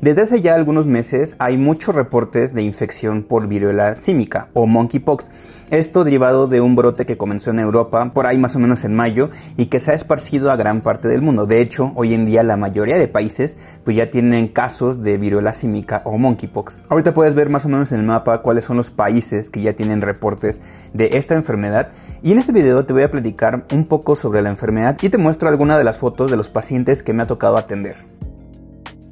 Desde hace ya algunos meses hay muchos reportes de infección por viruela símica o monkeypox. Esto derivado de un brote que comenzó en Europa por ahí más o menos en mayo y que se ha esparcido a gran parte del mundo. De hecho, hoy en día la mayoría de países pues ya tienen casos de viruela símica o monkeypox. Ahorita puedes ver más o menos en el mapa cuáles son los países que ya tienen reportes de esta enfermedad y en este video te voy a platicar un poco sobre la enfermedad y te muestro algunas de las fotos de los pacientes que me ha tocado atender.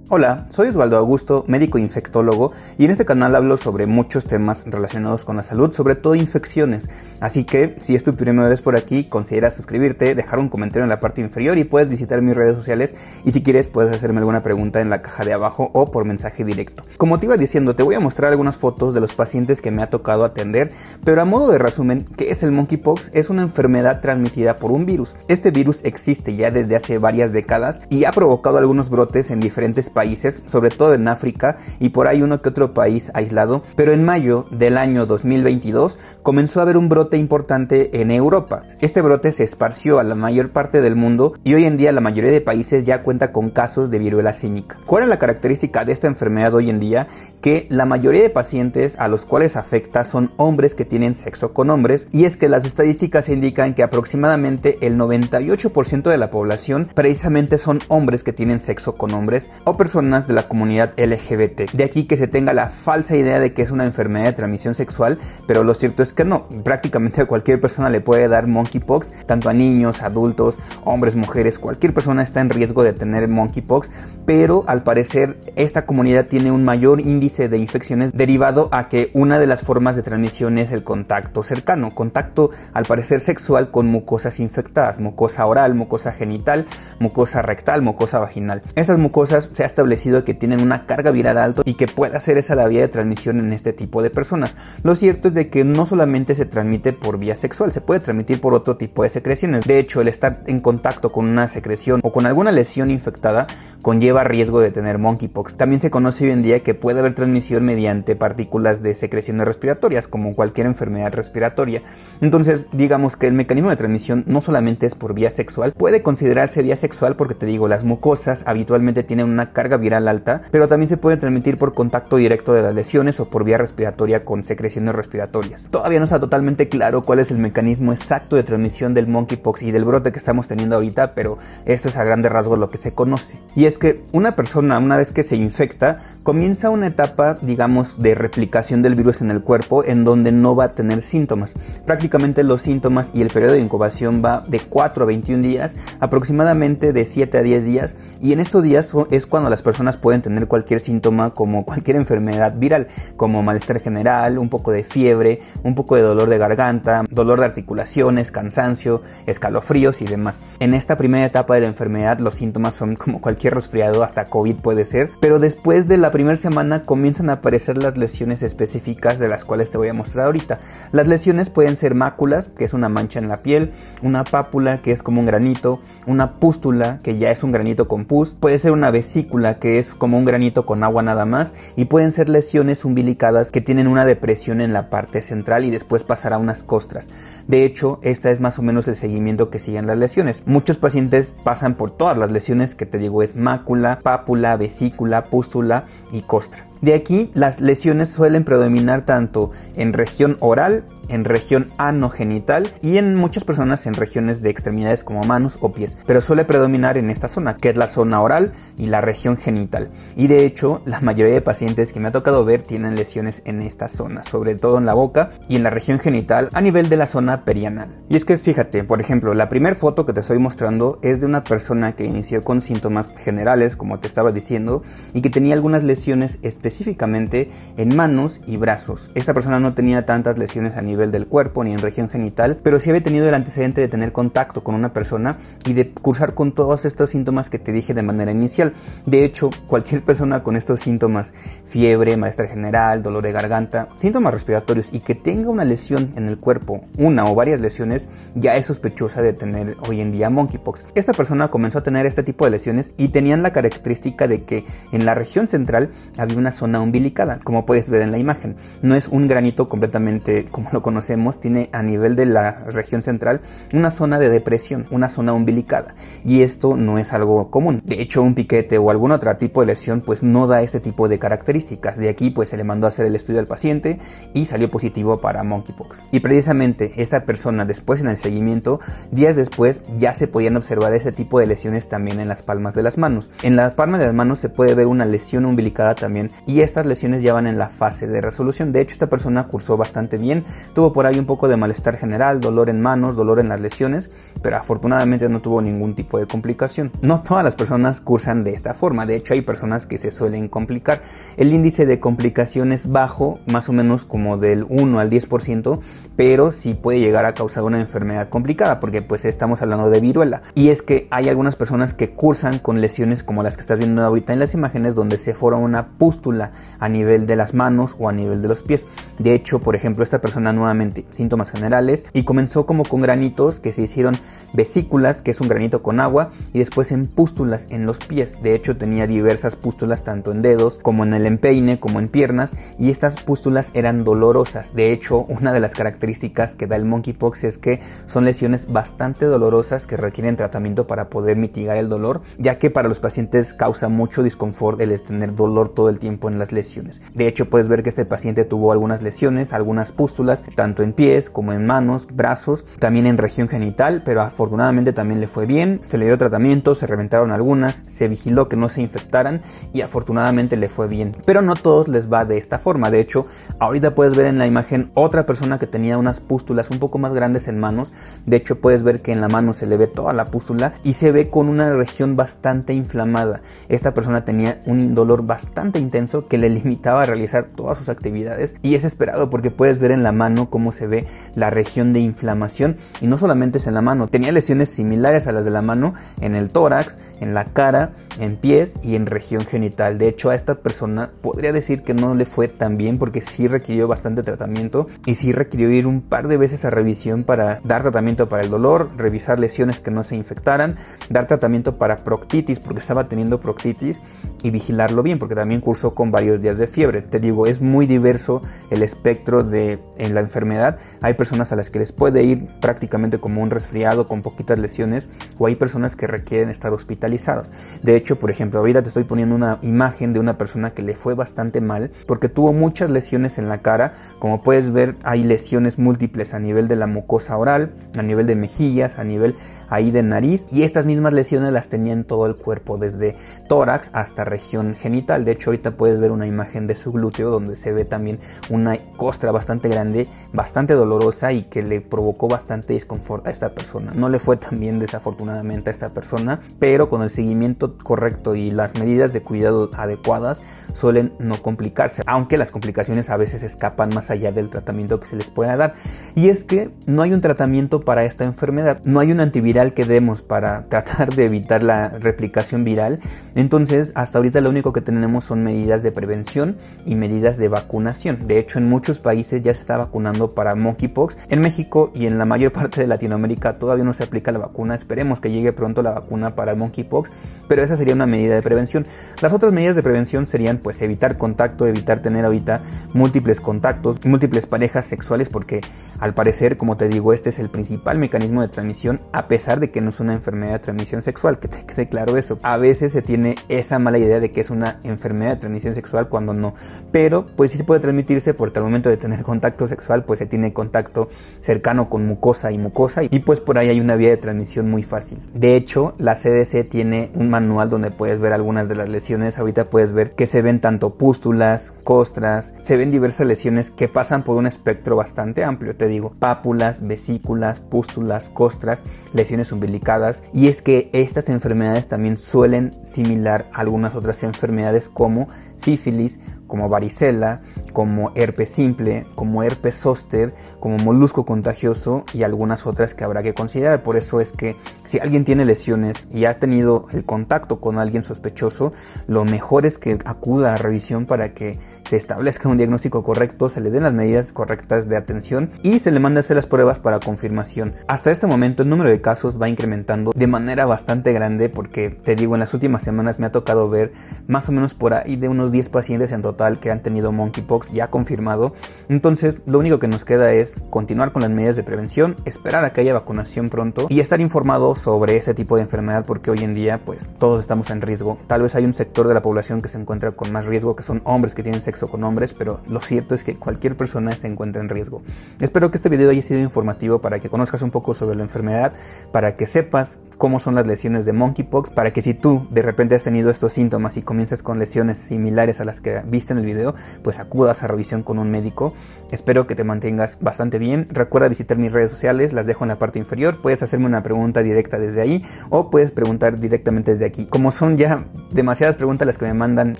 Hola, soy Osvaldo Augusto, médico infectólogo, y en este canal hablo sobre muchos temas relacionados con la salud, sobre todo infecciones. Así que, si es tu primera vez por aquí, considera suscribirte, dejar un comentario en la parte inferior y puedes visitar mis redes sociales. Y si quieres, puedes hacerme alguna pregunta en la caja de abajo o por mensaje directo. Como te iba diciendo, te voy a mostrar algunas fotos de los pacientes que me ha tocado atender, pero a modo de resumen, ¿qué es el monkeypox? Es una enfermedad transmitida por un virus. Este virus existe ya desde hace varias décadas y ha provocado algunos brotes en diferentes países, sobre todo en África y por ahí uno que otro país aislado, pero en mayo del año 2022 comenzó a haber un brote importante en Europa. Este brote se esparció a la mayor parte del mundo y hoy en día la mayoría de países ya cuenta con casos de viruela símica. ¿Cuál es la característica de esta enfermedad hoy en día? Que la mayoría de pacientes a los cuales afecta son hombres que tienen sexo con hombres y es que las estadísticas indican que aproximadamente el 98% de la población precisamente son hombres que tienen sexo con hombres o personas de la comunidad LGBT. De aquí que se tenga la falsa idea de que es una enfermedad de transmisión sexual, pero lo cierto es que no. Prácticamente a cualquier persona le puede dar monkeypox, tanto a niños, adultos, hombres, mujeres, cualquier persona está en riesgo de tener monkeypox, pero al parecer esta comunidad tiene un mayor índice de infecciones derivado a que una de las formas de transmisión es el contacto cercano, contacto al parecer sexual con mucosas infectadas, mucosa oral, mucosa genital, mucosa rectal, mucosa vaginal. Estas mucosas se establecido que tienen una carga viral alto y que puede ser esa la vía de transmisión en este tipo de personas. Lo cierto es de que no solamente se transmite por vía sexual, se puede transmitir por otro tipo de secreciones. De hecho, el estar en contacto con una secreción o con alguna lesión infectada conlleva riesgo de tener monkeypox. También se conoce hoy en día que puede haber transmisión mediante partículas de secreciones respiratorias, como cualquier enfermedad respiratoria. Entonces, digamos que el mecanismo de transmisión no solamente es por vía sexual, puede considerarse vía sexual porque te digo, las mucosas habitualmente tienen una carga viral alta, pero también se puede transmitir por contacto directo de las lesiones o por vía respiratoria con secreciones respiratorias. Todavía no está totalmente claro cuál es el mecanismo exacto de transmisión del monkeypox y del brote que estamos teniendo ahorita, pero esto es a grandes rasgos lo que se conoce. Y es que una persona, una vez que se infecta, comienza una etapa, digamos, de replicación del virus en el cuerpo en donde no va a tener síntomas. Prácticamente los síntomas y el periodo de incubación va de 4 a 21 días, aproximadamente de 7 a 10 días, y en estos días es cuando las personas pueden tener cualquier síntoma como cualquier enfermedad viral, como malestar general, un poco de fiebre, un poco de dolor de garganta, dolor de articulaciones, cansancio, escalofríos y demás. En esta primera etapa de la enfermedad los síntomas son como cualquier resfriado, hasta COVID puede ser, pero después de la primera semana comienzan a aparecer las lesiones específicas de las cuales te voy a mostrar ahorita. Las lesiones pueden ser máculas, que es una mancha en la piel, una pápula, que es como un granito, una pústula, que ya es un granito con pus, puede ser una vesícula, que es como un granito con agua nada más, y pueden ser lesiones umbilicadas que tienen una depresión en la parte central y después pasar a unas costras. De hecho, esta es más o menos el seguimiento que siguen las lesiones. Muchos pacientes pasan por todas las lesiones que te digo es mácula, pápula, vesícula, pústula y costra. De aquí las lesiones suelen predominar tanto en región oral, en región anogenital y en muchas personas en regiones de extremidades como manos o pies, pero suele predominar en esta zona, que es la zona oral y la región genital. Y de hecho, la mayoría de pacientes que me ha tocado ver tienen lesiones en esta zona, sobre todo en la boca y en la región genital a nivel de la zona perianal. Y es que fíjate, por ejemplo, la primera foto que te estoy mostrando es de una persona que inició con síntomas generales, como te estaba diciendo, y que tenía algunas lesiones específicamente en manos y brazos. Esta persona no tenía tantas lesiones a nivel del cuerpo ni en región genital, pero sí había tenido el antecedente de tener contacto con una persona y de cursar con todos estos síntomas que te dije de manera inicial. De hecho, cualquier persona con estos síntomas, fiebre, malestar general, dolor de garganta, síntomas respiratorios y que tenga una lesión en el cuerpo, una o varias lesiones, ya es sospechosa de tener hoy en día monkeypox. Esta persona comenzó a tener este tipo de lesiones y tenían la característica de que en la región central había una zona umbilicada, como puedes ver en la imagen. No es un granito completamente como lo conocemos, tiene a nivel de la región central una zona de depresión, una zona umbilicada. Y esto no es algo común. De hecho, un piquete o algún otro tipo de lesión pues no da este tipo de características. De aquí pues se le mandó a hacer el estudio al paciente y salió positivo para monkeypox. Y precisamente esta persona después en el seguimiento, días después ya se podían observar ese tipo de lesiones también en las palmas de las manos. En las palmas de las manos se puede ver una lesión umbilicada también y estas lesiones ya van en la fase de resolución. De hecho, esta persona cursó bastante bien, tuvo por ahí un poco de malestar general, dolor en manos, dolor en las lesiones, pero afortunadamente no tuvo ningún tipo de complicación. No todas las personas cursan de esta forma, de hecho hay personas que se suelen complicar. El índice de complicación es bajo, más o menos como del 1 al 10%, pero sí puede llegar a causar una enfermedad complicada, porque pues estamos hablando de viruela. Y es que hay algunas personas que cursan con lesiones como las que estás viendo ahorita en las imágenes, donde se forma una pústula a nivel de las manos o a nivel de los pies. De hecho, por ejemplo, esta persona nuevamente, síntomas generales, y comenzó como con granitos que se hicieron vesículas, que es un granito con agua, y después en pústulas en los pies. De hecho, tenía diversas pústulas tanto en dedos como en el empeine, como en piernas, y estas pústulas eran dolorosas. De hecho, una de las características que da el monkeypox es que son lesiones bastante dolorosas que requieren tratamiento para poder mitigar el dolor, ya que para los pacientes causa mucho disconfort el tener dolor todo el tiempo en las lesiones. De hecho, puedes ver que este paciente tuvo algunas lesiones, algunas pústulas, tanto en pies como en manos, brazos, también en región genital, pero afortunadamente también le fue bien, se le dio tratamiento, se reventaron algunas, se vigiló que no se infectaran y afortunadamente le fue bien. Pero no todos les va de esta forma, de hecho, ahorita puedes ver en la imagen otra persona que tenía unas pústulas un poco más grandes en manos, de hecho puedes ver que en la mano se le ve toda la pústula y se ve con una región bastante inflamada. Esta persona tenía un dolor bastante intenso que le limitaba a realizar todas sus actividades y es esperado porque puedes ver en la mano cómo se ve la región de inflamación y no solamente es en la mano, tenía lesiones similares a las de la mano en el tórax, en la cara, en pies y en región genital. De hecho, a esta persona podría decir que no le fue tan bien porque sí requirió bastante tratamiento y sí requirió ir un par de veces a revisión para dar tratamiento para el dolor, revisar lesiones que no se infectaran, dar tratamiento para proctitis porque estaba teniendo proctitis y vigilarlo bien porque también cursó con varios días de fiebre. Te digo, es muy diverso el espectro de en la enfermedad. Hay personas a las que les puede ir prácticamente como un resfriado con poquitas lesiones o hay personas que requieren estar hospitalizadas. De hecho, por ejemplo, ahorita te estoy poniendo una imagen de una persona que le fue bastante mal porque tuvo muchas lesiones en la cara. Como puedes ver, hay lesiones múltiples a nivel de la mucosa oral, a nivel de mejillas, a nivel ahí de nariz y estas mismas lesiones las tenía en todo el cuerpo, desde tórax hasta región genital. De hecho, ahorita puedes ver una imagen de su glúteo donde se ve también una costra bastante grande, bastante dolorosa y que le provocó bastante disconfort a esta persona. No le fue tan bien desafortunadamente a esta persona, pero con el seguimiento correcto y las medidas de cuidado adecuadas suelen no complicarse, aunque las complicaciones a veces escapan más allá del tratamiento que se les pueda dar. Y es que no hay un tratamiento para esta enfermedad, no hay un antiviral que demos para tratar de evitar la replicación viral. Entonces, hasta ahorita lo único que tenemos son medidas de prevención y medidas de vacunación. De hecho, en muchos países ya se está vacunando para monkeypox. En México y en la mayor parte de Latinoamérica todavía no se aplica la vacuna. Esperemos que llegue pronto la vacuna para monkeypox, pero esa sería una medida de prevención. Las otras medidas de prevención serían pues evitar contacto, evitar tener ahorita múltiples contactos, múltiples parejas sexuales, porque al parecer, como te digo, este es el principal mecanismo de transmisión, a pesar de que no es una enfermedad de transmisión sexual, que te quede claro eso. A veces se tiene esa mala idea de que es una enfermedad de transmisión sexual cuando no, pero pues sí se puede transmitirse porque al momento de tener contacto sexual, pues se tiene contacto cercano con mucosa y mucosa y pues por ahí hay una vía de transmisión muy fácil. De hecho, la CDC tiene un manual donde puedes ver algunas de las lesiones. Ahorita puedes ver que se ven tanto pústulas, costras, se ven diversas lesiones que pasan por un espectro bastante amplio, digo, pápulas, vesículas, pústulas, costras, lesiones umbilicadas y es que estas enfermedades también suelen similar a algunas otras enfermedades como sífilis, como varicela, como herpes simple, como herpes zóster, como molusco contagioso y algunas otras que habrá que considerar. Por eso es que si alguien tiene lesiones y ha tenido el contacto con alguien sospechoso, lo mejor es que acuda a revisión para que se establezca un diagnóstico correcto, se le den las medidas correctas de atención y se le mande a hacer las pruebas para confirmación. Hasta este momento el número de casos va incrementando de manera bastante grande porque te digo, en las últimas semanas me ha tocado ver más o menos por ahí de unos 10 pacientes en total total que han tenido monkeypox ya confirmado. Entonces, lo único que nos queda es continuar con las medidas de prevención, esperar a que haya vacunación pronto y estar informados sobre ese tipo de enfermedad porque hoy en día pues todos estamos en riesgo. Tal vez hay un sector de la población que se encuentra con más riesgo, que son hombres que tienen sexo con hombres, pero lo cierto es que cualquier persona se encuentra en riesgo. Espero que este video haya sido informativo para que conozcas un poco sobre la enfermedad, para que sepas cómo son las lesiones de monkeypox, para que si tú de repente has tenido estos síntomas y comienzas con lesiones similares a las que en el video, pues acudas a revisión con un médico. Espero que te mantengas bastante bien. Recuerda visitar mis redes sociales, las dejo en la parte inferior. Puedes hacerme una pregunta directa desde ahí o puedes preguntar directamente desde aquí. Como son ya demasiadas preguntas las que me mandan,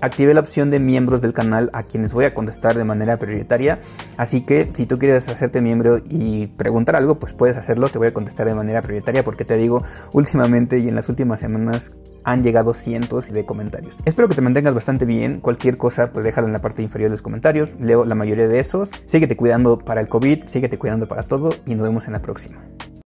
activé la opción de miembros del canal a quienes voy a contestar de manera prioritaria. Así que si tú quieres hacerte miembro y preguntar algo, pues puedes hacerlo. Te voy a contestar de manera prioritaria porque te digo, últimamente y en las últimas semanas han llegado cientos de comentarios. Espero que te mantengas bastante bien. Cualquier cosa, pues déjala en la parte inferior de los comentarios. Leo la mayoría de esos. Síguete cuidando para el COVID, síguete cuidando para todo y nos vemos en la próxima.